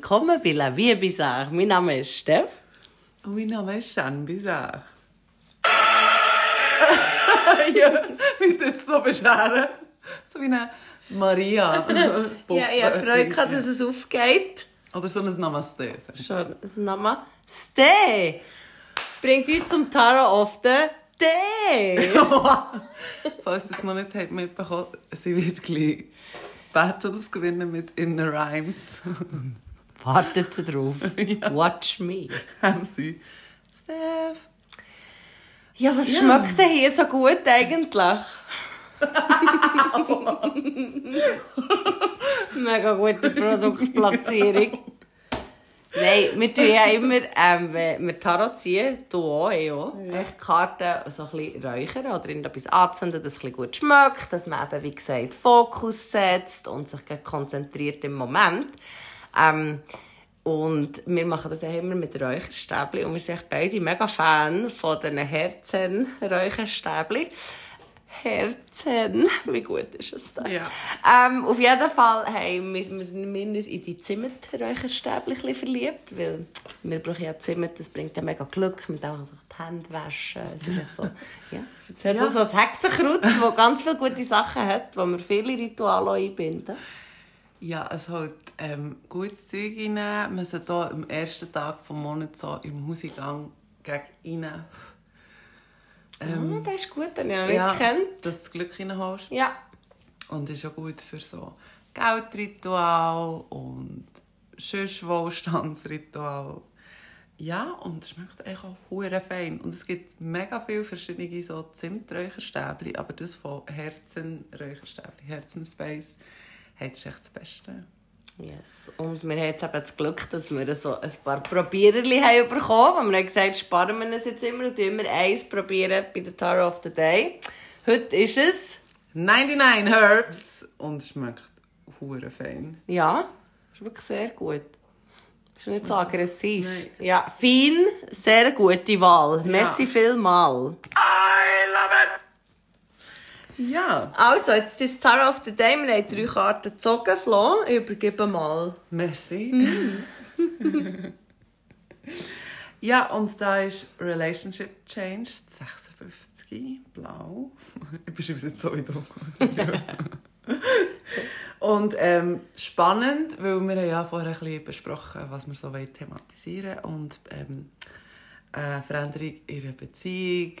Willkommen bei La Vie Bizarre. Mein Name ist Steff. Und mein Name ist Jeanne Bizarre. ja, wie du jetzt so bescheren. So wie eine Maria. ja, ich habe Freude gehabt, dass es aufgeht. Oder so ein Namaste. Schon. Namaste. Bringt uns zum Tarot of the Day. Falls es noch nicht habt mitbekommen, sie wird gleich beten das gewinnen mit Inner Rhymes. Wartet drauf. ja. Watch me. Haben sie. Steph. Ja, was ja. schmeckt denn hier so gut eigentlich? Mega gute Produktplatzierung. Nein, wir tun ja immer, ähm, wenn wir Tarot ziehen, du auch, ich auch, ja. Karten so ein bisschen räuchern oder etwas anzünden, dass es ein gut schmeckt, dass man eben, wie gesagt, Fokus setzt und sich konzentriert im Moment. Ähm, und wir machen das ja immer mit Räucherstäbchen und wir sind beide mega Fan von diesen Herzen-Räucherstäbchen. Herzen. Wie gut ist es da? Ja. Ähm, auf jeden Fall haben wir, wir, wir uns in die Zimmerräucherstäbchen verliebt, weil wir brauchen ja Zimmer, das bringt ja mega Glück, mit dem sich die Hände waschen. Es ist echt so, ja. Es hat ja. so ein Hexenkraut, das ganz viele gute Sachen hat, wo wir viele Rituale einbinden. Ja, es halt ähm, gutes Zeug rein. Man sollte hier am ersten Tag des Monats so im Hauseingang gegen rein ähm, oh, das ist gut, den ich ja, nicht kennt. dass du das Glück reinholst. Ja. Und ist auch gut für so Geldritual und sonst Wohlstandsritual. Ja, und es schmeckt echt auch hure fein. Und es gibt mega viele verschiedene so Zimträucherstäbchen, aber das von Herzenräucherstäbchen, Herzenspace, hat ist echt das Beste. Yes. Und wir haben jetzt eben das Glück, dass wir so ein paar Probiererli haben bekommen. Und wir haben gesagt, sparen wir es jetzt immer und immer eins probieren bei der Tarot of the Day. Heute ist es 99 Herbs und es schmeckt hure fein. Ja, ist wirklich sehr gut. Ist nicht so aggressiv. Nein. Ja, fein, sehr gute Wahl. Ja. Merci vielmal. I love it! Ja. Also, jetzt ist Star of the Day. Wir haben drei Karten gezogen. Flo, ich übergebe mal. Merci. Mm. ja, und da ist Relationship Changed, 56, blau. ich beschreibe es jetzt so wie du. und ähm, spannend, weil wir ja vorher ein bisschen besprochen was wir so thematisieren wollen. Und ähm, äh, Veränderung in einer Beziehung,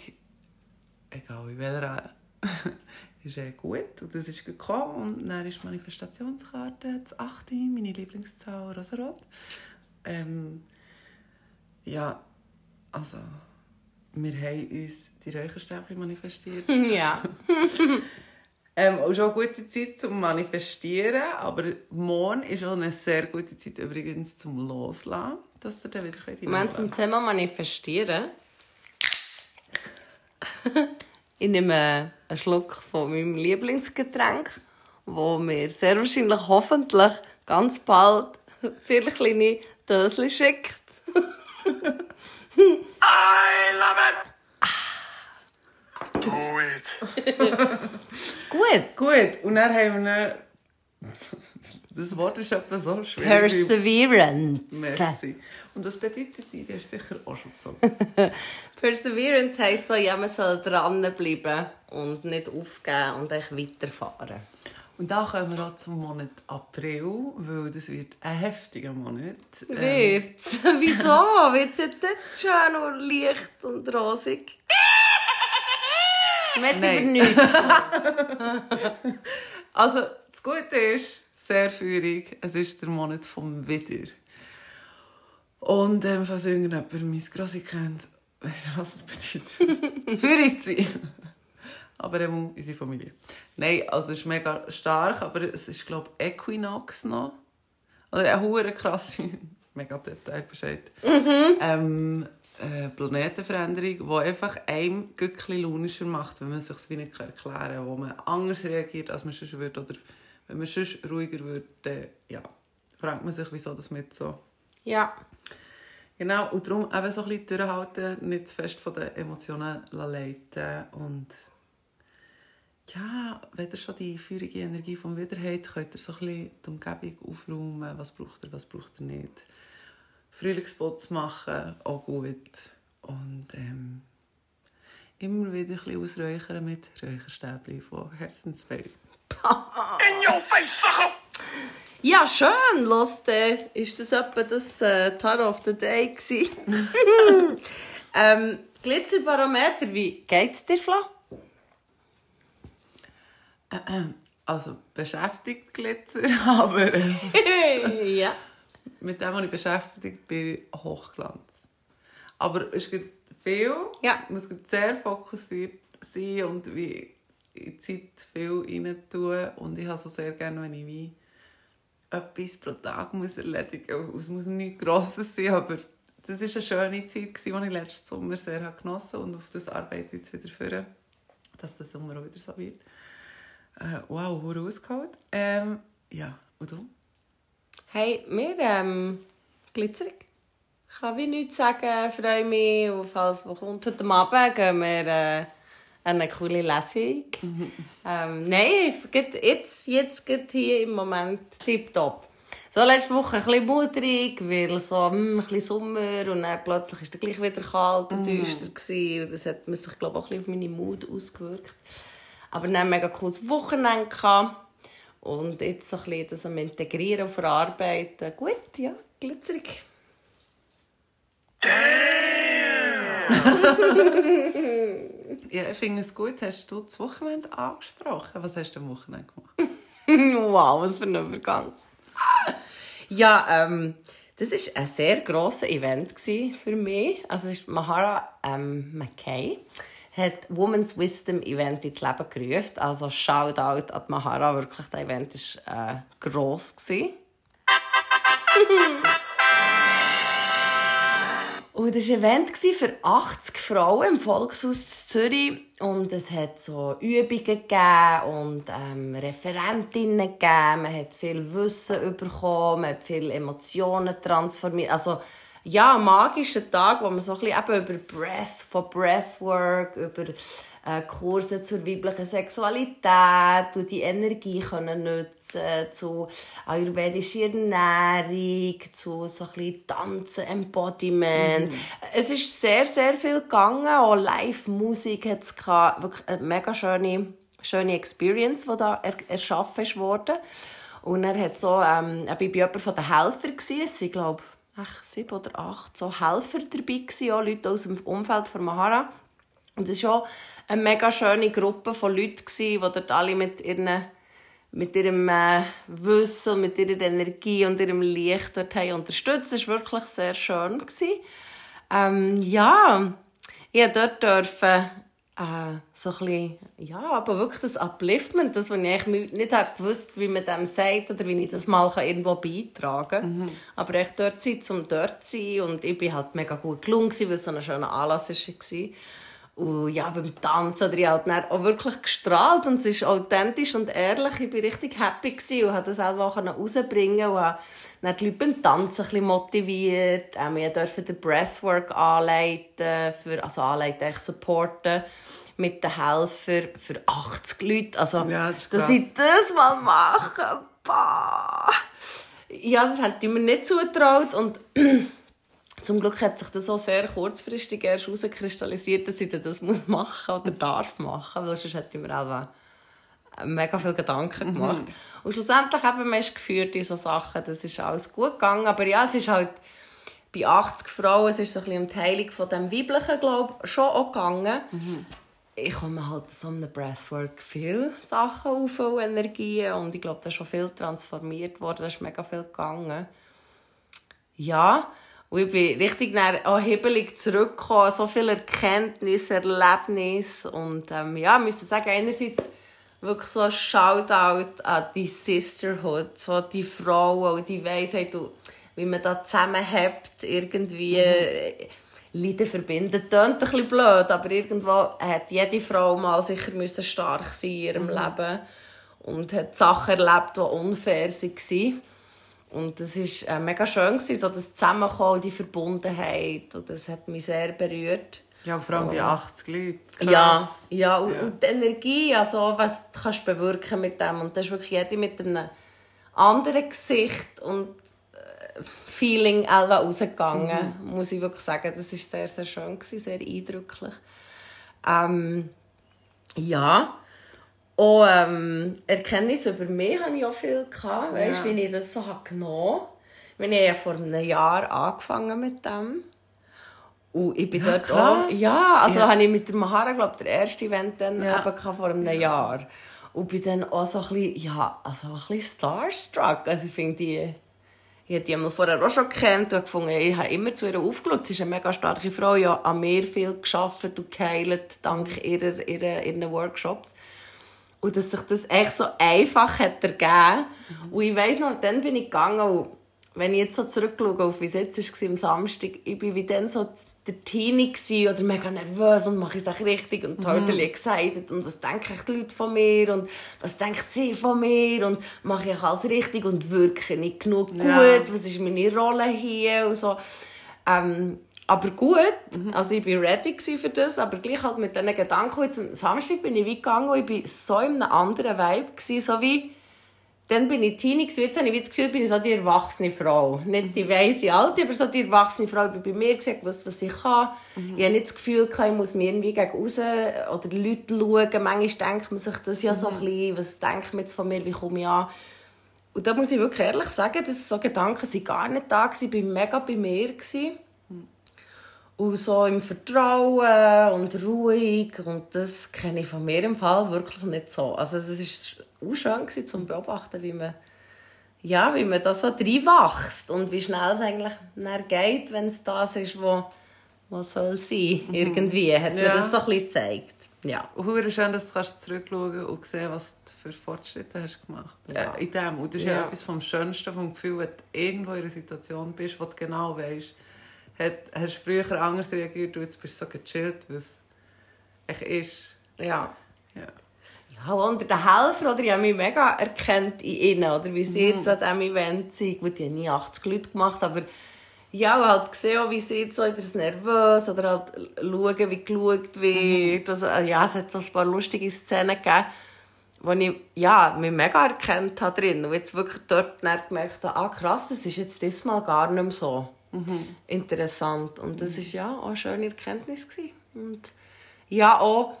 egal in welcher ist äh, gut und das ist gekommen und dann ist die Manifestationskarte das 8, meine Lieblingszahl Rosarot. Ähm, ja, also wir haben uns die Räucherstäbchen manifestiert. Ja. ähm, auch schon eine gute Zeit zum Manifestieren, aber morgen ist auch eine sehr gute Zeit übrigens zum Loslassen, dass ihr dann wieder könnt Moment, zum Thema Manifestieren. Ich nehme einen Schluck von meinem Lieblingsgetränk, wo mir sehr wahrscheinlich hoffentlich ganz bald viele kleine Döschen schickt. I love it! Do it! Gut. Gut. Und dann haben wir Das Wort ist etwas so schwierig. Perseverance. Merci. Und das bedeutet, die ist sicher auch schon so. Perseverance heisst so, ja, man soll dranbleiben und nicht aufgeben und echt weiterfahren. Und da kommen wir auch zum Monat April, weil das wird ein heftiger Monat. Ähm, Wird's? Wieso? Wird es jetzt nicht schön und leicht und rosig? Merci Nein. für nichts. also, das Gute ist, sehr feurig, es ist der Monat vom Wieder. Und ähm, falls irgendjemand mein Grossi kennt, weiss was das bedeutet. Feurig zu sein. Aber eben unsere Familie. Nein, also es ist mega stark, aber es ist, glaube ich, Equinox noch. Oder eine hohe krasse, mega Detailbescheid. Mhm. Ähm, äh, Planetenveränderung, die einfach einem Gückli launischer macht, wenn man es sich wie nicht erklären kann, wo man anders reagiert, als man sonst würde. Oder wenn man sonst ruhiger würde, dann ja, fragt man sich, wieso das mit so ja. Genau, und darum eben so ein bisschen durchhalten, nicht zu fest von den Emotionen leiten und ja, wenn ihr schon die feurige Energie vom Widder habt, könnt ihr so ein bisschen die Umgebung aufräumen. Was braucht ihr, was braucht ihr nicht. Frühlingsputz machen, auch gut. Und ähm, immer wieder ein bisschen ausräuchern mit Räucherstäbchen von Herzenspace. In your face, sucker! Ja, schön, Lust. Äh, ist das etwa das äh, Tarot of the Day ähm, Glitzerbarometer, wie geht's dir, Fla? Also beschäftigt Glitzer, aber äh, ja. mit dem, was ich beschäftigt bin, Hochglanz. Aber es gibt viel, ja. muss sehr fokussiert sein und wie in die Zeit viel rein tun. Und ich habe so sehr gerne, wenn ich wie etwas pro Tag muss erledigen muss. Es muss nicht Grosses sein, aber das war eine schöne Zeit, die ich letzten Sommer sehr genossen habe und auf das arbeite jetzt wieder für, dass der Sommer auch wieder so wird. Äh, wow, wo rausgeholt. Ähm, ja, und du? Hey, mir ähm, glitzerig. Ich kann wie nichts sagen, freue mich auf alles, was kommt. Heute Abend gehen wir äh, eine coole Lesung. ähm, nein, jetzt, jetzt geht hier im Moment tipptopp. So letzte Woche ein bisschen mutrig, weil so hm, ein bisschen Sommer und dann plötzlich war es gleich wieder kalt und düster. Mm. Und das hat sich, glaube ich, auch ein bisschen auf meine Mut ausgewirkt. Aber dann ein mega cooles Wochenende gehabt. Und jetzt so ein bisschen das am Integrieren und Verarbeiten. Gut, ja, glitzerig. Damn! ja, ich finde es gut, hast du das Wochenende angesprochen. Was hast du am Wochenende gemacht? wow, was für ein Übergang. ja, ähm, das war ein sehr grosses Event für mich. Also, ist Mahara ähm, McKay hat Women's Wisdom Event ins Leben gerufen. Also Shoutout an Mahara, wirklich, das Event war äh, gross. Und das war ein Event für 80 Frauen im Volkshaus Zürich. Und es hat so Übungen gegeben und ähm, Referentinnen gegeben. Man hat viel Wissen bekommen, man hat viele Emotionen transformiert. Also, ja, magischen Tag, wo man so ein bisschen über Breath, von Breathwork, über äh, Kurse zur weiblichen Sexualität und die Energie können nutzen zu ayurvedischer Ernährung, zu so ein bisschen Tanzen, Embodiment. Mhm. Es ist sehr, sehr viel gegangen. Auch Live-Musik hat es Wirklich eine mega schöne, schöne Experience, die da er erschaffen wurde. Und er hat so, ähm, ich war bei jemandem von den Helfern, es sind, glaube ach, sieben oder acht so Helfer dabei gewesen, auch Leute aus dem Umfeld von Mahara. Und es war eine mega schöne Gruppe von Leuten, die dort alle mit, ihren, mit ihrem äh, Wissen, mit ihrer Energie und ihrem Licht dort haben unterstützt. Es war wirklich sehr schön. Ähm, ja, ich durfte dort äh, so ein bisschen, ja, aber wirklich das Upliftment, das, was ich nicht gewusst wie man dem sagt oder wie ich das mal irgendwo beitragen kann. Mhm. Aber echt dort sein, um dort zu sein und ich bin halt mega gut gelungen, weil es so ein schöner Anlass war. Und ja, beim Tanzen habe ich halt auch wirklich gestrahlt und es ist authentisch und ehrlich. Ich war richtig happy und konnte das selber auch rausbringen und habe dann die Leute beim Tanzen ein bisschen motiviert. Ähm, wir durften den Breathwork anleiten, für, also anleiten, supporten mit den Helfern für 80 Leute. Also, ja, das dass ich das mal mache, bah. Ja, das hätte ich mir nicht zugetraut und zum Glück hat sich das so sehr kurzfristig erst herauskristallisiert, dass ich das muss machen oder darf machen, weil sonst hätte ich mir auch mega viele Gedanken mhm. gemacht. Mhm. Und schlussendlich haben wir geführt in so Sachen, das ist alles gut gegangen, aber ja, es ist halt bei 80 Frauen, es ist so ein bisschen um die Heilung von dem Weiblichen, glaube ich, schon auch gegangen. Mhm ich komme halt so einem Breathwork viele Sachen auf, viele Energien und ich glaube, da ist schon viel transformiert worden, da ist mega viel gegangen. Ja, und ich bin richtig auch hibbelig zurückgekommen, so viel Erkenntnis, Erlebnis und ähm, ja, ich muss sagen, einerseits wirklich so ein Shoutout an die Sisterhood, so die Frauen und die Weisheit, wie man da zusammenhält, irgendwie... Mhm Leiden verbinden. Das klingt ein bisschen blöd, aber irgendwo hat jede Frau mal sicher müssen stark sein in ihrem mhm. Leben und hat Sachen erlebt, die unfair waren. Und das war äh, mega schön, so das Zusammenkommen, die Verbundenheit. Und das hat mich sehr berührt. Ja, vor allem bei 80 Leuten. Krass. Ja, ja, und, ja. und die Energie, also was du kannst bewirken mit dem. Und das ist wirklich jeder mit einem anderen Gesicht und äh, Feeling rausgegangen, mhm. muss ich wirklich sagen. Das war sehr, sehr schön, gewesen, sehr eindrücklich. Ähm, ja, und ähm, Erkenntnisse über mich hatte ich auch viel. Gehabt, weißt, ja. wie ich das so genommen habe. Ich habe ja vor einem Jahr angefangen mit dem. Und ich bin ja, dort krass. auch, ja, also ja. habe ich mit der Mahara, glaube der erste Event dann ja. eben vor einem Jahr. Und bin dann auch so ein bisschen, ja, also ein bisschen starstruck. Also ich finde die, ich habe die einmal vorher auch schon gekannt und gefunden, ich habe immer zu ihr aufgeschaut. Sie ist eine mega starke Frau, ja, an mir viel geschafft und geheilt, dank ihrer, ihrer, ihren Workshops. Und dass sich das echt so einfach hat ergeben. Mhm. Und ich weiss noch, dann bin ich gegangen und wenn ich jetzt so zurückschaue auf wie es jetzt war am Samstag, ich war wie dann so der Teenie oder mega nervös und mache ich es richtig und totally mhm. excited und was denken die Leute von mir und was denkt sie von mir und mache ich alles richtig und wirke nicht genug gut, ja. was ist meine Rolle hier und so. Ähm, aber gut, mhm. also ich war ready für das, aber gleich halt mit diesen Gedanken, jetzt am Samstag bin ich weit gegangen und ich war so in einem anderen Vibe, gewesen, so wie dann bin ich Teenie, jetzt habe ich das Gefühl, bin ich so die erwachsene Frau. Nicht die weise Alte, aber so die erwachsene Frau. Ich bei mir gesagt, was, was ich kann. Mhm. Ich habe nicht das Gefühl, ich muss mir irgendwie gegen raus oder Leute schauen. Manchmal denkt man sich das ja so mhm. ein bisschen, was denkt man jetzt von mir, wie komme ich an. Und da muss ich wirklich ehrlich sagen, dass so Gedanken sind gar nicht da waren. Ich war mega bei mir. Gewesen. Und so im Vertrauen und ruhig. Und das kenne ich von mir im Fall wirklich nicht so. Also es war auch schön gewesen, zu beobachten, wie man, ja, wie man da so reinwächst und wie schnell es eigentlich geht, wenn es das ist, wo, was soll sein. Mhm. Irgendwie hat mir das so ein bisschen gezeigt. Ja. Und schön, dass du zurückschauen und sehen, was du für Fortschritte hast gemacht ja. Äh, in dem. Und das ist ja. ja etwas vom Schönsten, vom Gefühl, wenn du irgendwo in einer Situation bist, wo du genau weißt, hat, hast du früher anders reagiert und jetzt bist du so gechillt, was es ist. Ja. ja. Ja, unter den Helfer, oder? Ich habe mich mega erkannt in ihnen, oder? Wie sie mhm. jetzt an diesem Event sind. Gut, die haben nie 80 Leute gemacht, aber ja, halt gesehen, wie sie jetzt so das nervös oder halt schauen, wie geschaut wird. Mhm. Also, ja, es hat so ein paar lustige Szenen gegeben, wo ich ja, mich mega erkannt habe drin. Und jetzt wirklich dort gemerkt habe, ah krass, es ist jetzt diesmal gar nicht mehr so mhm. interessant. Und das war ja auch eine schöne Erkenntnis. Gewesen. Und ja, auch,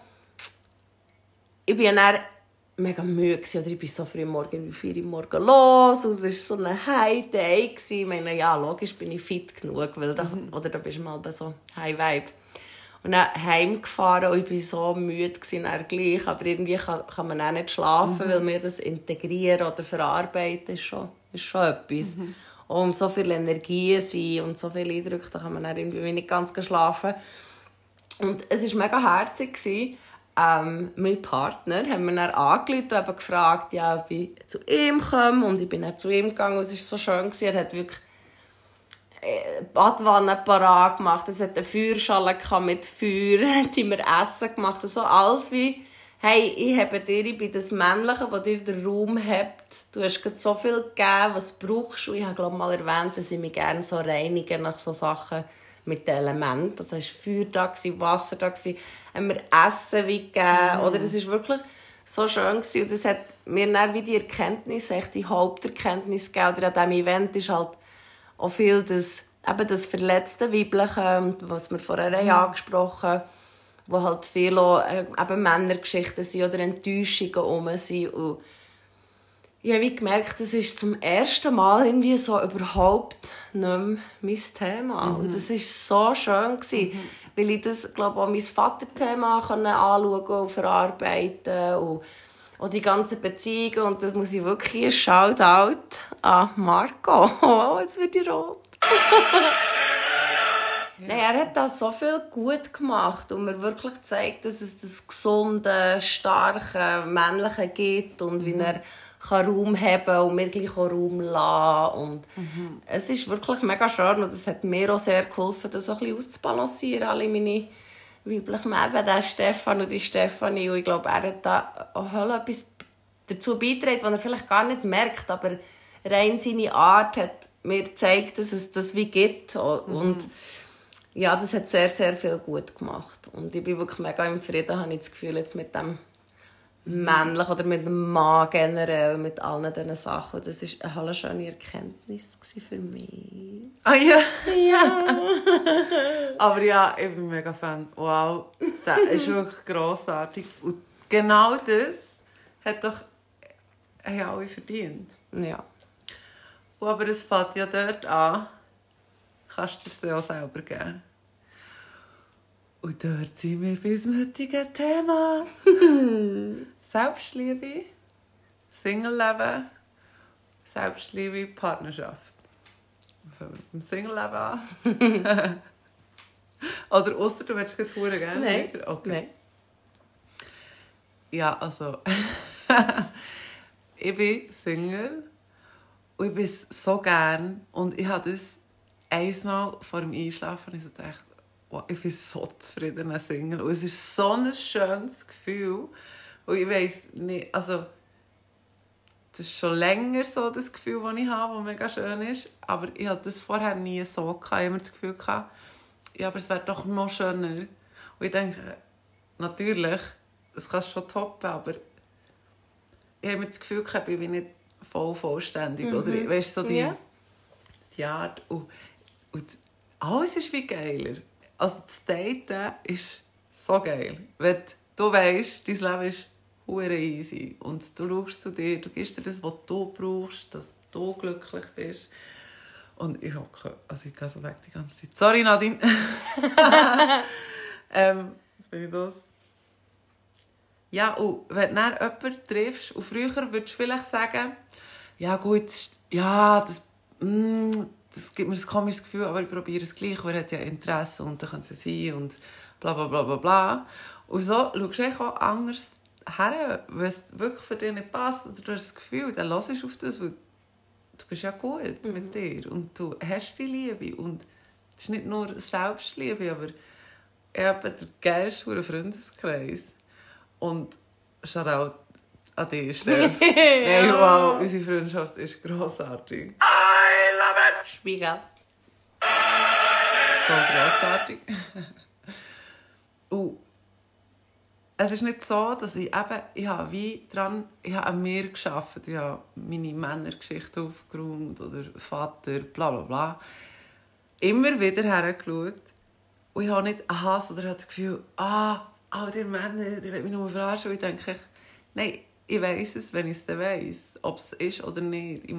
ich bin dann mega müde gewesen, oder ich bin so früh morgen wie 4 Uhr morgen los und es war so ein High Day. Gewesen. Ich meine, ja, logisch bin ich fit genug, weil da, mhm. oder da bist du mal so High Vibe. Und dann heimgefahren und ich war so müde gewesen, gleich, aber irgendwie kann, kann man auch nicht schlafen, mhm. weil mir das integrieren oder verarbeiten ist schon, ist schon etwas. Mhm um so viel Energie sind und so viele Eindrücke, da kann man dann irgendwie nicht ganz schlafen. Und es war mega herzig. Ähm, mein Partner hat mir dann angerufen und gefragt, ja, ob ich zu ihm komme. Und ich bin dann zu ihm gegangen und es war so schön. Er hat wirklich äh, Badwanne parat gemacht. Es hat eine Feuerschale mit Feuer. Er hat mir Essen gemacht. Und so alles wie hey, ich habe dir, ich bin das Männliche, das dir den Raum hat. Du hast gerade so viel gegeben, was du brauchst. Und ich habe glaube mal erwähnt, dass ich mich gerne so reinige nach so Sachen mit den Elementen. Also es war Feuer da, Wasser da, haben wir Essen wie gegeben. Mhm. Oder das ist wirklich so schön gewesen. Und das hat mir dann wie die Erkenntnis, echt die Haupterkenntnis gegeben. Oder an diesem Event ist halt auch viel das, eben das verletzte Weibliche, was wir vorher mhm. angesprochen haben wo halt viele äh, eben Männergeschichten sind oder Enttäuschungen um sind. Und ich habe gemerkt, das ist zum ersten Mal irgendwie so überhaupt nicht mehr mein Thema. Mhm. Und das war so schön, gewesen, mhm. weil ich das, glaube auch mein Vaterthema anschauen und verarbeiten und auch die ganzen Beziehungen. Und das muss ich wirklich ein Shoutout an Marco. Oh, jetzt wird ich rot. Nein, er hat da so viel gut gemacht und mir wirklich gezeigt, dass es das gesunde, starke, männliche gibt und mhm. wie er kann Raum haben und mir gleich auch Raum lassen. Und mhm. Es ist wirklich mega schön und es hat mir auch sehr geholfen, das so ein bisschen auszubalancieren, alle meine weiblichen Eben der Stefan und die Stefanie. Und ich glaube, er hat da auch etwas dazu beigetragen, was er vielleicht gar nicht merkt, aber rein seine Art hat mir gezeigt, dass es das wie gibt. Und mhm ja, das hat sehr, sehr viel gut gemacht. Und ich bin wirklich mega im Frieden, habe ich das Gefühl, jetzt mit dem männlich oder mit dem Mann generell, mit allen diesen Sachen. Das war eine schöne Erkenntnis für mich. Ah ja? Ja. Aber ja, ich bin mega Fan. Wow, das ist wirklich grossartig. Und genau das hat doch haben alle verdient. ja. Und aber es fängt ja dort an, kannst du es dir auch selber geben. Und dort sind wir bis zum heutigen Thema. Selbstliebe, Single-Leben, Selbstliebe, Partnerschaft. Fangen wir mit dem Single-Leben an. Oder außer du willst gerade hure gerne Nein. Okay. Nein. Ja, also. ich bin Single und ich bin so gern. Und ich habe das einmal vor dem Einschlafen ich so gedacht, wow, ich bin so zufrieden als Single. Und es ist so ein schönes Gefühl. Und ich weiss nicht, also. Das ist schon länger so das Gefühl, das ich habe, das mega schön ist. Aber ich hatte das vorher nie so. Gehabt. Ich habe immer das Gefühl, gehabt, ja, aber es wäre doch noch schöner. Und ich denke, natürlich, das kannst du schon toppen, aber ich habe mir das Gefühl, gehabt, ich bin nicht voll vollständig. Oder, weißt du, so die, Ja. die Art. Und, und alles ist wie geiler. Also das Daten ist so geil. Wenn du weißt, dein Leben ist hure easy und du schaust zu dir, du gibst dir das, was du brauchst, dass du glücklich bist. Und ich hocke, also ich gehe so weg die ganze Zeit. Sorry, Nadine. ähm, jetzt bin ich los. Ja, und wenn du dann jemanden triffst, und früher würdest du vielleicht sagen, ja gut, ja, das, mm, das gibt mir ein komisches Gefühl, aber ich probiere es gleich, weil er hat ja Interesse und dann kann es sein und bla bla bla bla bla. Und so schaust du auch anders her, wenn es wirklich für dich nicht passt, oder du hast das Gefühl, dann hörst du auf das, weil du bist ja gut mit dir und du hast die Liebe und es ist nicht nur Selbstliebe, aber ich habe den geilsten Freundeskreis. Und Shoutout an dich, Steph. Hey, wow, unsere Freundschaft ist grossartig. Spiegel. So grossartig. Und es ist nicht so, dass ich eben, ich habe wie dran, ich habe an mir geschafft, ich habe meine Männergeschichte aufgeräumt oder Vater, bla bla bla. Immer wieder hergeschaut und ich habe nicht einen Hass oder habe das Gefühl, ah, all die Männer, die wollen mich nur verarschen. Und ich denke, nein, ich weiss es, wenn ich es dann weiss, ob es ist oder nicht. Ich,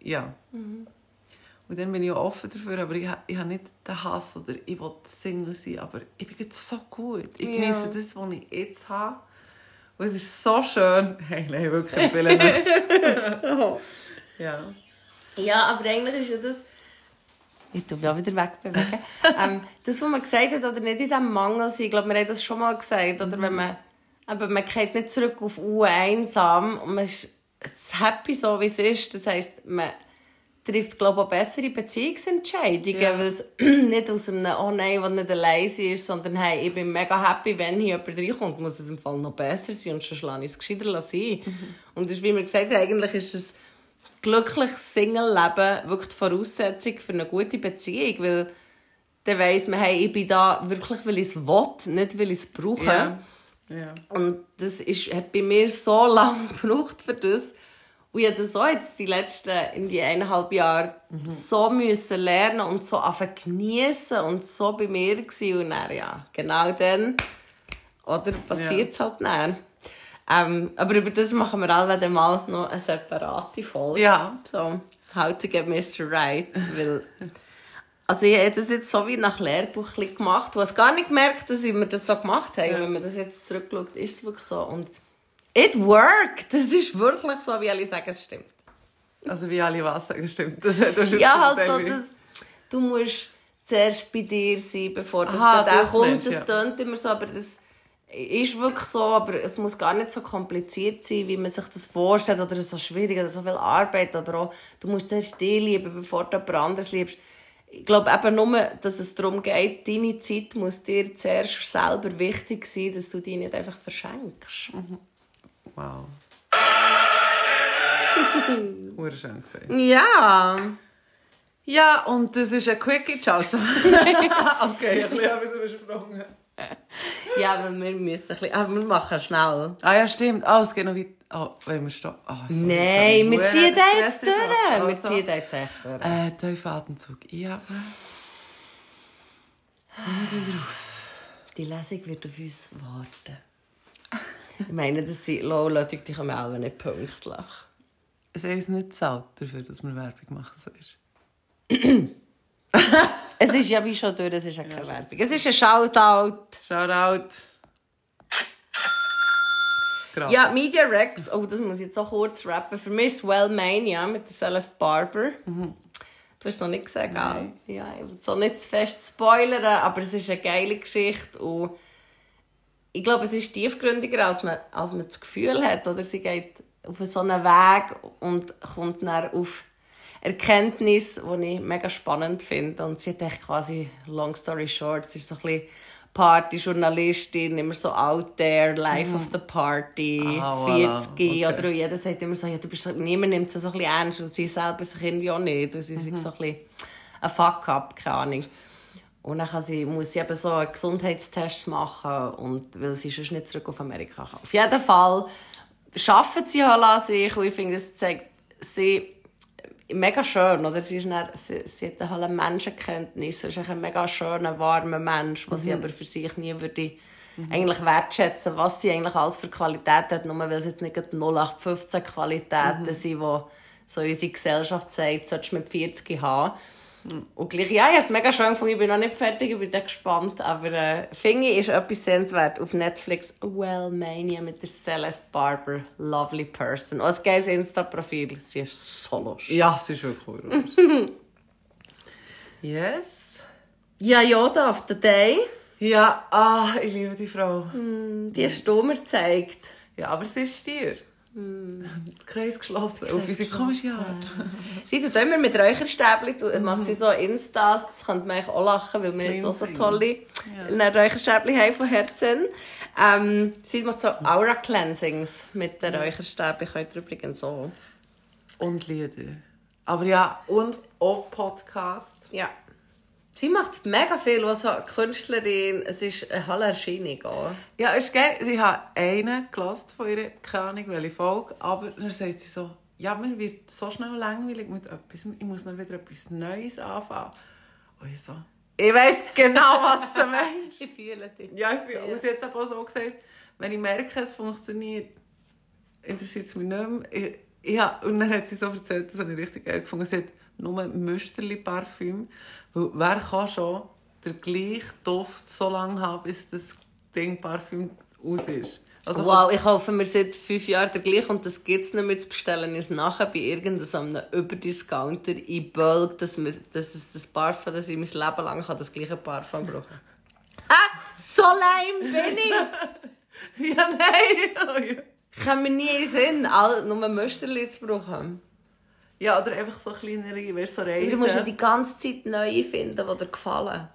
ja. Und dann bin ich auch offen dafür, aber ich, ich habe nicht den Hass oder ich will Single sein, aber ich bin jetzt so gut. Ich Ja. genieße das, was ich jetzt habe. Und es ist so schön. Hey, nein, wirklich empfehle nichts. ja. Ja, aber eigentlich ist ja das... Ich tue mich auch wieder wegbewegen. ähm, das, was man gesagt hat, oder nicht in diesem Mangel sein, ich glaube, wir haben das schon mal gesagt, oder wenn man... Aber man geht nicht zurück auf Uhr einsam und man ist happy so, wie es ist. Das heisst, man trifft, glaube ich, auch bessere Beziehungsentscheidungen, Ja. weil es nicht aus einem «Oh nein, was nicht allein ist», sondern «Hey, ich bin mega happy, wenn hier jemand reinkommt, muss es im Fall noch besser sein und sonst lasse ich es gescheiter sein». Und das ist, wie wir gesagt haben, eigentlich ist es glückliches Single-Leben wirklich die Voraussetzung für eine gute Beziehung, weil dann weiss man, hey, ich bin da wirklich, weil ich es will, nicht weil ich es brauche. Ja. ja. Und das ist, hat bei mir so lange gebraucht für das. Und ich habe das auch jetzt die letzten irgendwie eineinhalb Jahre so müssen lernen und so anfangen geniessen und so bei mir gewesen. Und dann, ja, genau dann, oder passiert es halt dann. Ähm, aber über das machen wir alle dann mal noch eine separate Folge. Ja. So, how to get Mr. Right. Weil, also ich habe das jetzt so wie nach Lehrbuch gemacht. Du hast gar nicht gemerkt, dass wir das so gemacht haben. Wenn man das jetzt zurückschaut, ist es wirklich so. Und it worked. Das ist wirklich so, wie alle sagen, es stimmt. Also wie alle was sagen, stimmt. Das, du hast jetzt Ja, halt so, dass du musst zuerst bei dir sein, bevor das Aha, dann das kommt. meinst du, Das ja. tönt immer so, aber das ist wirklich so, aber es muss gar nicht so kompliziert sein, wie man sich das vorstellt oder so schwierig oder so viel Arbeit, aber auch, du musst zuerst dich lieben, bevor du jemand anderes liebst. Ich glaube eben nur, dass es darum geht, deine Zeit muss dir zuerst selber wichtig sein, dass du die nicht einfach verschenkst. Wow. Hure schön gesagt. Ja. Ja, und das ist ein Quickie. Ciao zusammen. okay, ein bisschen habe ich es übersprungen. Ja, aber wir müssen ein bisschen... Aber wir machen schnell. Ah ja, stimmt. Ah, es geht noch weit. Ah, wollen wir stoppen? Ah, sorry, Nein, wir ziehen den jetzt durch. gemacht. Wir Also, ziehen den jetzt echt durch. Äh, tiefer Atemzug. Ja. Und wieder raus. Die Lesung wird auf uns warten. Ich meine, das sind Low-Leute, die kommen alle nicht pünktlich. Es ist nicht zahlt dafür, dass wir Werbung machen. So ist. Es ist ja wie schon durch, es ist ja keine Werbung. Es ist ein Shoutout. Shoutout. Gratis. Ja, Media Rex, oh, das muss ich jetzt auch kurz rappen. Für mich ist Wellmania mit der Celeste Barber. Du hast es noch nicht gesagt, gell? Ja, ich will es auch nicht zu fest spoilern, aber es ist eine geile Geschichte und ich glaube, es ist tiefgründiger, als man, als man das Gefühl hat. Oder sie geht auf so einen Weg und kommt dann auf Erkenntnis, die ich mega spannend finde. Und sie hat echt quasi, long story short, sie ist so ein bisschen Partyjournalistin, immer so out there, life of the party, Ah, voilà. 40 Okay. oder jeder sagt immer so, ja, du bist so, niemand nimmt sie so ein bisschen ernst und sie selber sich irgendwie auch nicht. Und sie sind so ein bisschen ein Fuck-up, keine Ahnung. Und dann sie, muss sie eben so einen Gesundheitstest machen, und, weil sie sonst nicht zurück auf Amerika kann. Auf jeden Fall arbeiten sie halt an sich und ich finde, das zeigt sie mega schön, oder? Sie, ist dann, sie, sie hat halt eine Menschenkenntnis, sie ist ein mega schöner, warmer Mensch, was sie aber für sich nie würde eigentlich wertschätzen, was sie eigentlich alles für Qualität hat, nur weil es jetzt nicht gerade 0815 Qualitäten sind, die so unsere Gesellschaft sagt, solltest du mit 40 haben. Und gleich, ja, ich habe es mega schön gefunden. Ich bin noch nicht fertig, ich bin dann gespannt. Aber äh, finde ich, ist etwas sehenswert auf Netflix. Wellmania mit der Celeste Barber. Lovely person. Und ein geiles Insta-Profil. Sie ist so lustig. Ja, es ist wirklich cool. yes. Ja, Yoda of the Day. Ja, ah, ich liebe die Frau. Die hast du mir gezeigt. Ja, aber es ist dir. Kreis geschlossen. Auf unsere komische Art. Sie tut immer mit Räucherstäbchen, macht sie so Instas, das könnte man auch lachen, weil wir jetzt auch so tolle ja. Räucherstäbchen haben von Herzen. Ähm, sie macht so Aura-Cleansings mit den Räucherstäbchen, könnt ihr übrigens so. Und Lieder. Aber ja, und auch Podcast. Ja. Sie macht mega viel, was so Künstlerin, es ist eine Hallerscheinung auch. Ja, ist geil. Ich habe einen gelassen von ihrer, keine Ahnung, welche Folge, aber dann sagt sie so, ja, mir wird so schnell langweilig mit etwas, ich muss dann wieder etwas Neues anfangen. Und ich so, ich weiss genau, was du meinst. Ich fühle dich. Ja, ich bin ja. jetzt aber auch so gesagt, wenn ich merke, es funktioniert, interessiert es mich nicht mehr. Ich, ja, und dann hat sie so erzählt, das habe ich richtig geil gefunden. Sie hat nur Müsterli-Parfüm. Weil wer kann schon den gleichen Duft so lange haben, bis das Ding Parfüm aus ist? Also wow, ich kaufe mir seit fünf Jahren den gleichen und das gibt es nicht mehr zu bestellen. Ich nachher bei irgendeinem Überdiscounter in Bölg, dass, wir, dass es das Parfum, das ich mein Leben lang kann, das gleiche Parfum brauchen. ah, so lame bin ich! Ja, nein! Kann mir nie in den Sinn, all, nur Müsterli zu brauchen. ja, oder einfach so kleinere, weißt so Reisen. Du musst ja die ganze Zeit neue finden, die dir gefallen.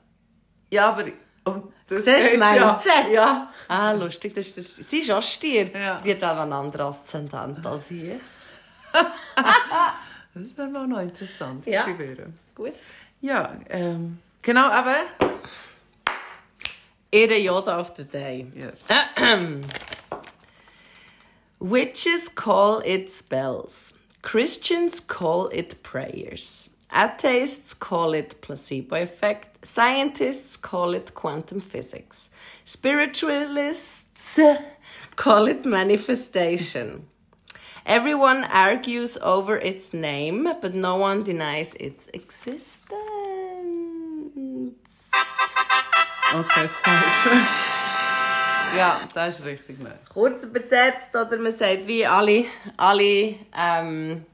Ja, aber... Und das Siehst du, Mindset? Ja. ja. Ah, lustig. Das ist, das, sie ist auch Stier. Ja. Die hat auch einen anderen Aszendent als ich. Das wäre mal noch interessant. Ja. Gut. Ja, ähm, genau, aber... Ihre Yoda of the Day. Yes. Witches call it spells. Christians call it prayers. Atheists call it placebo effect. Scientists call it quantum physics. Spiritualists call it manifestation. Everyone argues over its name, but no one denies its existence. Okay, falsch. ja, das ist richtig kurz übersetzt oder man sagt wie alle, alle ähm,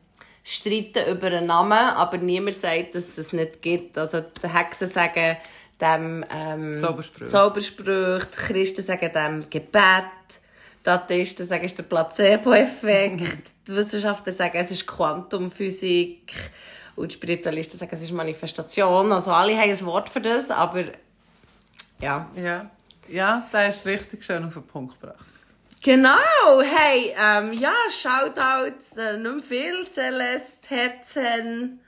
streiten über einen Namen, aber niemand sagt, dass es es nicht gibt. Also die Hexen sagen dem ähm, Zaubersprüche. Zaubersprüche, die Christen sagen dem Gebet, die Atheisten sagen, es ist der Placebo-Effekt, die Wissenschaftler sagen, es ist Quantumphysik und die Spiritualisten sagen, es ist Manifestation. Also alle haben ein Wort für das, aber ja. Ja, ja das ist richtig schön auf den Punkt gebracht. Genau, hey, ähm, ja, Shoutouts, äh, nicht mehr viel, Celeste, Herzen,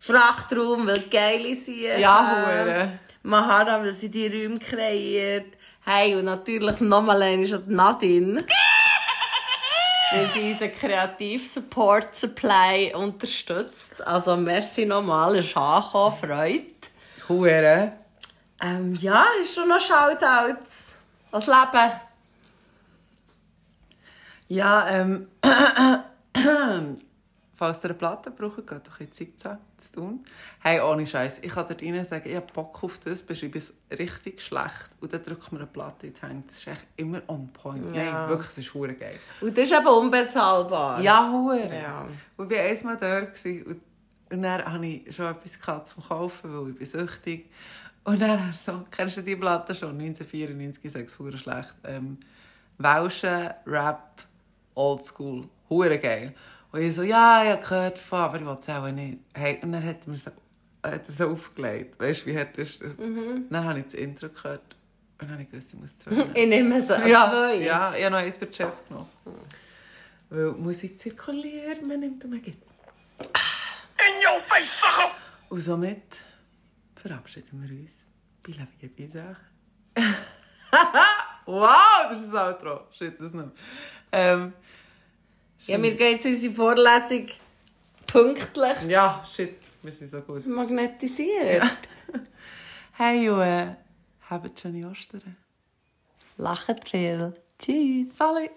Frachtraum, weil geile sind. Ja, hure. Mahara, weil sie die Räume kreiert. Hey, und natürlich nochmal eine ist Nadine. weil sie unseren Kreativ-Support Supply unterstützt. Also merci nochmal, ist angekommen, Freude. Hure. Ähm, ja, ist schon noch Shoutouts. Das Leben. Ja, ähm. Falls ihr eine Platte braucht, geht doch in Zickzack zu tun. Hey, ohne Scheiß, ich kann dir rein sagen, ich habe Bock auf das, beschreibe es richtig schlecht. Und dann drückt mir eine Platte in die Hände. Das ist echt immer on point. Ja. Nein, wirklich, es ist hure geil. Und das ist eben unbezahlbar. Ja, hure. Ja. Und ich war einmal dort und, und dann hatte ich schon etwas zum Kaufen, weil ich bin süchtig. Und dann er so, kennst du die Platte schon? 1994, sechs hure schlecht. Ähm, Welschen, Rap, Oldschool. Hure geil. Und ich so, ja, ich habe gehört davon, aber ich will es auch nicht. Hey, und dann hat er mir so, hat er so aufgelegt. Weißt du, wie hart ist das? Dann habe ich das Intro gehört. Und dann habe ich gewusst, ich muss zwei nehmen. Ich nehme so Ja, zwei. ja, ich habe noch eins für den Chef genommen. Weil Musik zirkuliert, man nimmt und man gibt. In your face, sucker! Und somit verabschieden wir uns bei La Vie Bizarre. wow, das ist ein Outro. Shit, das nicht. Ähm, Ja, mir geht jetzt unsere Vorlesung pünktlich ja, shit, wir sind so gut. magnetisiert. Hey, äh, habt schöne Ostern. Lacht viel. Tschüss. Sally!